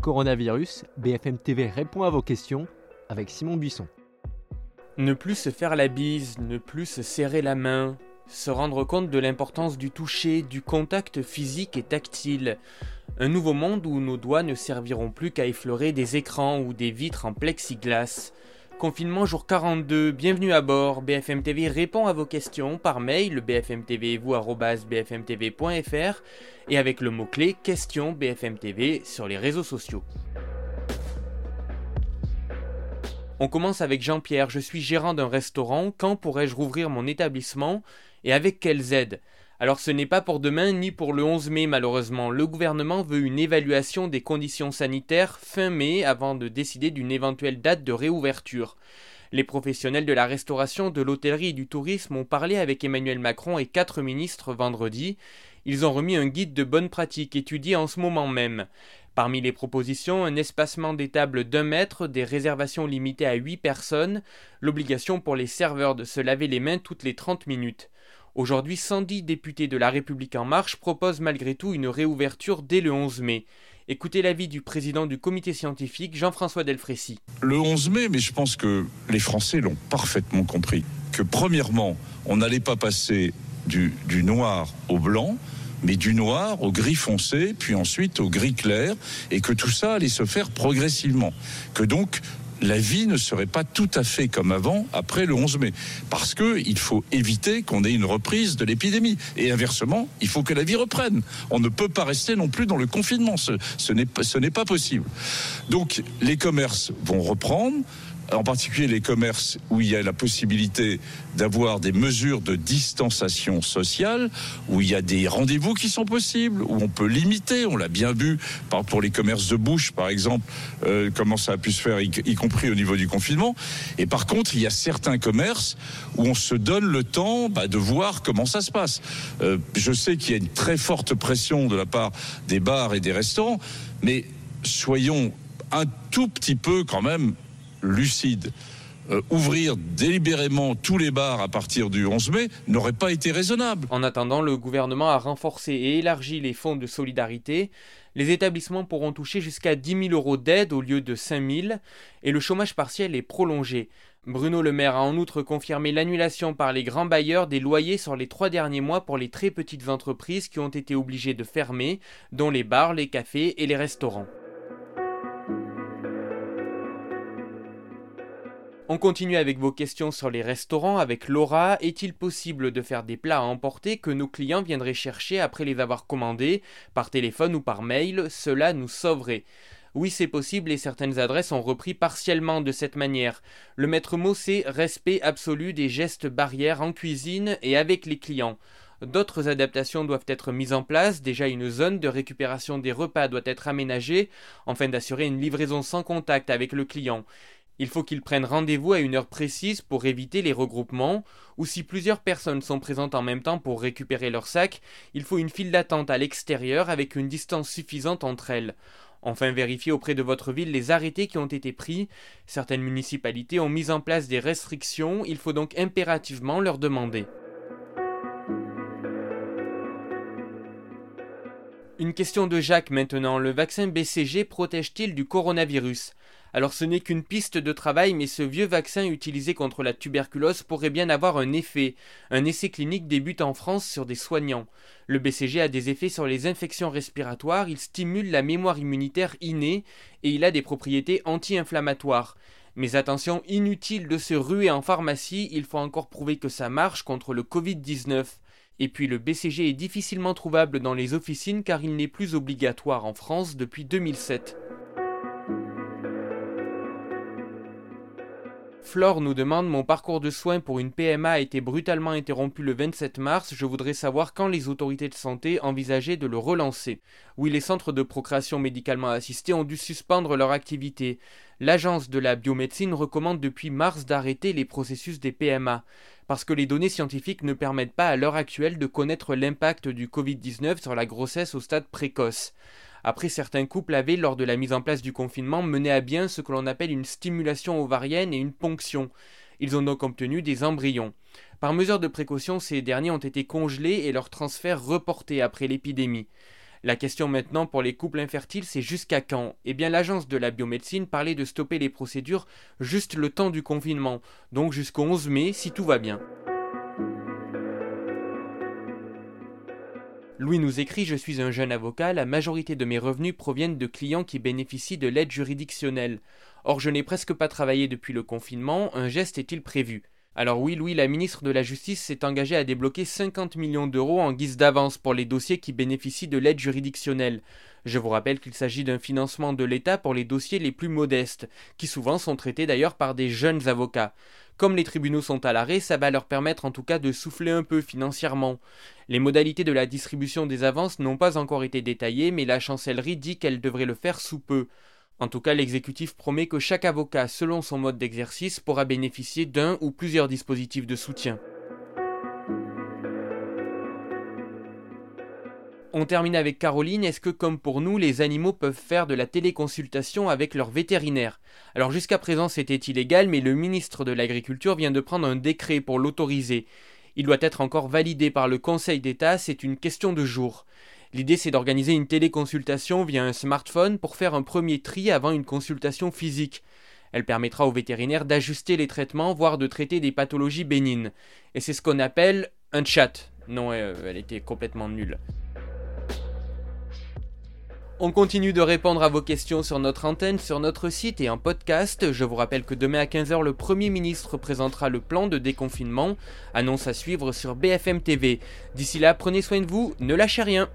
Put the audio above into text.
Coronavirus, BFM TV répond à vos questions avec Simon Buisson. Ne plus se faire la bise, ne plus se serrer la main, se rendre compte de l'importance du toucher, du contact physique et tactile. Un nouveau monde où nos doigts ne serviront plus qu'à effleurer des écrans ou des vitres en plexiglas. Confinement jour 42, bienvenue à bord. BFM TV répond à vos questions par mail bfmtv.fr et avec le mot-clé question BFM TV sur les réseaux sociaux. On commence avec Jean-Pierre. Je suis gérant d'un restaurant. Quand pourrais-je rouvrir mon établissement? Et avec quelles aides? Alors ce n'est pas pour demain ni pour le 11 mai malheureusement. Le gouvernement veut une évaluation des conditions sanitaires fin mai avant de décider d'une éventuelle date de réouverture. Les professionnels de la restauration, de l'hôtellerie et du tourisme ont parlé avec Emmanuel Macron et quatre ministres vendredi. Ils ont remis un guide de bonnes pratiques étudié en ce moment même. Parmi les propositions, un espacement des tables d'un mètre, des réservations limitées à 8 personnes, l'obligation pour les serveurs de se laver les mains toutes les 30 minutes. Aujourd'hui, 110 députés de La République en marche proposent malgré tout une réouverture dès le 11 mai. Écoutez l'avis du président du comité scientifique, Jean-François Delfrécy. Le 11 mai, mais je pense que les Français l'ont parfaitement compris, que premièrement, on n'allait pas passer du, du noir au blanc, mais du noir au gris foncé, puis ensuite au gris clair, et que tout ça allait se faire progressivement. Que donc la vie ne serait pas tout à fait comme avant après le 11 mai. Parce qu'il faut éviter qu'on ait une reprise de l'épidémie. Et inversement, il faut que la vie reprenne. On ne peut pas rester non plus dans le confinement. Ce, ce n'est pas possible. Donc les commerces vont reprendre en particulier les commerces où il y a la possibilité d'avoir des mesures de distanciation sociale, où il y a des rendez-vous qui sont possibles, où on peut limiter, on l'a bien vu pour les commerces de bouche par exemple, euh, comment ça a pu se faire, y, compris au niveau du confinement. Et par contre, il y a certains commerces où on se donne le temps bah, de voir comment ça se passe. Euh, je sais qu'il y a une très forte pression de la part des bars et des restaurants, mais soyons un tout petit peu quand même lucide. Euh, ouvrir délibérément tous les bars à partir du 11 mai n'aurait pas été raisonnable. En attendant, le gouvernement a renforcé et élargi les fonds de solidarité. Les établissements pourront toucher jusqu'à 10 000 euros d'aide au lieu de 5 000 et le chômage partiel est prolongé. Bruno Le Maire a en outre confirmé l'annulation par les grands bailleurs des loyers sur les trois derniers mois pour les très petites entreprises qui ont été obligées de fermer, dont les bars, les cafés et les restaurants. On continue avec vos questions sur les restaurants avec Laura. Est-il possible de faire des plats à emporter que nos clients viendraient chercher après les avoir commandés par téléphone ou par mail? Cela nous sauverait. Oui, c'est possible et certaines adresses ont repris partiellement de cette manière. Le maître mot, c'est respect absolu des gestes barrières en cuisine et avec les clients. D'autres adaptations doivent être mises en place. Déjà, une zone de récupération des repas doit être aménagée, afin d'assurer une livraison sans contact avec le client. Il faut qu'ils prennent rendez-vous à une heure précise pour éviter les regroupements, ou si plusieurs personnes sont présentes en même temps pour récupérer leur sac, il faut une file d'attente à l'extérieur avec une distance suffisante entre elles. Enfin, vérifiez auprès de votre ville les arrêtés qui ont été pris. Certaines municipalités ont mis en place des restrictions, il faut donc impérativement leur demander. Une question de Jacques maintenant. Le vaccin BCG protège-t-il du coronavirus? Alors ce n'est qu'une piste de travail, mais ce vieux vaccin utilisé contre la tuberculose pourrait bien avoir un effet. Un essai clinique débute en France sur des soignants. Le BCG a des effets sur les infections respiratoires, il stimule la mémoire immunitaire innée et il a des propriétés anti-inflammatoires. Mais attention, inutile de se ruer en pharmacie, il faut encore prouver que ça marche contre le Covid-19. Et puis le BCG est difficilement trouvable dans les officines car il n'est plus obligatoire en France depuis 2007. Flore nous demande Mon parcours de soins pour une PMA a été brutalement interrompu le 27 mars. Je voudrais savoir quand les autorités de santé envisageaient de le relancer. Oui, les centres de procréation médicalement assistée ont dû suspendre leur activité. L'agence de la biomédecine recommande depuis mars d'arrêter les processus des PMA parce que les données scientifiques ne permettent pas à l'heure actuelle de connaître l'impact du Covid-19 sur la grossesse au stade précoce. Après, certains couples avaient, lors de la mise en place du confinement, mené à bien ce que l'on appelle une stimulation ovarienne et une ponction. Ils ont donc obtenu des embryons. Par mesure de précaution, ces derniers ont été congelés et leur transfert reporté après l'épidémie. La question maintenant pour les couples infertiles, c'est jusqu'à quand? Eh bien, l'agence de la biomédecine parlait de stopper les procédures juste le temps du confinement, donc jusqu'au 11 mai si tout va bien. Louis nous écrit Je suis un jeune avocat, la majorité de mes revenus proviennent de clients qui bénéficient de l'aide juridictionnelle. Or, je n'ai presque pas travaillé depuis le confinement, un geste est-il prévu? Alors oui, Louis, la ministre de la Justice s'est engagée à débloquer 50 millions d'euros en guise d'avance pour les dossiers qui bénéficient de l'aide juridictionnelle. Je vous rappelle qu'il s'agit d'un financement de l'État pour les dossiers les plus modestes, qui souvent sont traités d'ailleurs par des jeunes avocats. Comme les tribunaux sont à l'arrêt, ça va leur permettre en tout cas de souffler un peu financièrement. Les modalités de la distribution des avances n'ont pas encore été détaillées, mais la chancellerie dit qu'elle devrait le faire sous peu. En tout cas, l'exécutif promet que chaque avocat, selon son mode d'exercice, pourra bénéficier d'un ou plusieurs dispositifs de soutien. On termine avec Caroline. Est-ce que, comme pour nous, les animaux peuvent faire de la téléconsultation avec leur vétérinaire? Alors jusqu'à présent c'était illégal, mais le ministre de l'Agriculture vient de prendre un décret pour l'autoriser. Il doit être encore validé par le Conseil d'État, c'est une question de jours. L'idée c'est d'organiser une téléconsultation via un smartphone pour faire un premier tri avant une consultation physique. Elle permettra aux vétérinaires d'ajuster les traitements, voire de traiter des pathologies bénignes. Et c'est ce qu'on appelle un chat. Non, euh, elle était complètement nulle. On continue de répondre à vos questions sur notre antenne, sur notre site et en podcast. Je vous rappelle que demain à 15h, le Premier ministre présentera le plan de déconfinement. Annonce à suivre sur BFM TV. D'ici là, prenez soin de vous, ne lâchez rien.